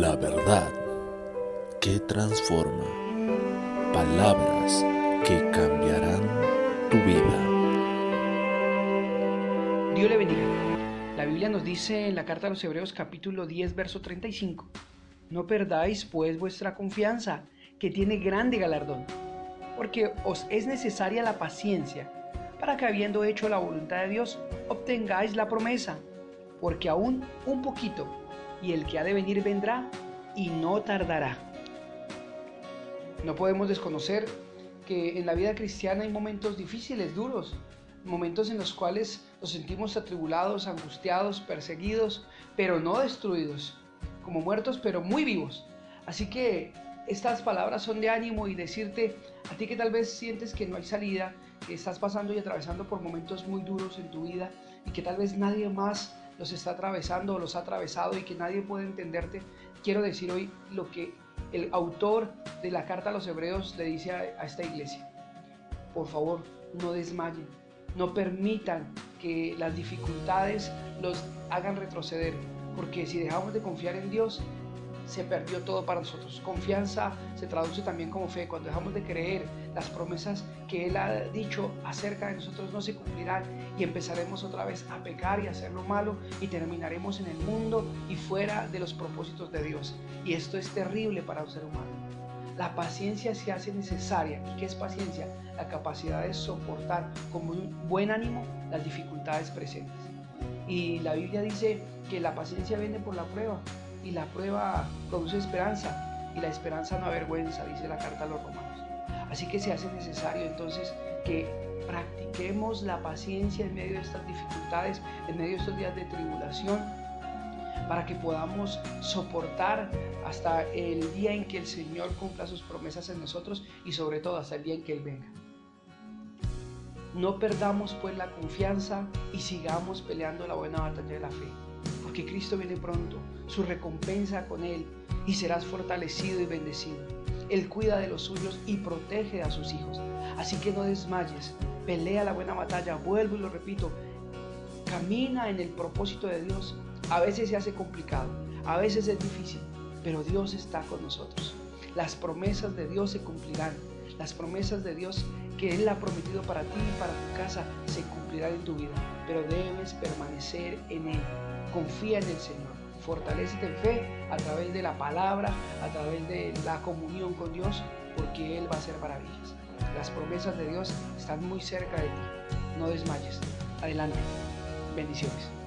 La verdad que transforma. Palabras que cambiarán tu vida. Dios le bendiga. La Biblia nos dice en la carta a los Hebreos capítulo 10, verso 35, No perdáis pues vuestra confianza, que tiene grande galardón, porque os es necesaria la paciencia, para que habiendo hecho la voluntad de Dios, obtengáis la promesa, porque aún un poquito, y el que ha de venir vendrá, y no tardará. No podemos desconocer que en la vida cristiana hay momentos difíciles, duros, momentos en los cuales nos sentimos atribulados, angustiados, perseguidos, pero no destruidos, como muertos, pero muy vivos. Así que estas palabras son de ánimo y decirte a ti que tal vez sientes que no hay salida, que estás pasando y atravesando por momentos muy duros en tu vida y que tal vez nadie más los está atravesando o los ha atravesado y que nadie puede entenderte, quiero decir hoy lo que el autor de la carta a los hebreos le dice a, esta iglesia. Por favor, no desmayen, no permitan que las dificultades los hagan retroceder, porque si dejamos de confiar en Dios, se perdió todo para nosotros. Confianza se traduce también como fe. Cuando dejamos de creer, las promesas que Él ha dicho acerca de nosotros no se cumplirán y empezaremos otra vez a pecar y a hacer lo malo y terminaremos en el mundo y fuera de los propósitos de Dios. Y esto es terrible para un ser humano. La paciencia se hace necesaria. ¿Y qué es paciencia? La capacidad de soportar con buen ánimo las dificultades presentes. Y la Biblia dice que la paciencia viene por la prueba y la prueba produce esperanza y la esperanza no avergüenza, dice la carta a los romanos. Así que se hace necesario entonces que practiquemos la paciencia en medio de estas dificultades, en medio de estos días de tribulación, para que podamos soportar hasta el día en que el Señor cumpla sus promesas en nosotros y sobre todo hasta el día en que Él venga. No perdamos pues la confianza y sigamos peleando la buena batalla de la fe porque Cristo viene pronto, su recompensa con Él, y serás fortalecido y bendecido. Él cuida de los suyos y protege a sus hijos. Así que no desmayes, pelea la buena batalla, vuelvo y lo repito, camina en el propósito de Dios. A veces se hace complicado, a veces es difícil, pero Dios está con nosotros. Las promesas de Dios se cumplirán. Las promesas de Dios que Él ha prometido para ti y para tu casa se cumplirán en tu vida, pero debes permanecer en Él. Confía en el Señor. Fortalecete en fe a través de la palabra, a través de la comunión con Dios, porque Él va a hacer maravillas. Las promesas de Dios están muy cerca de ti. No desmayes. Adelante. Bendiciones.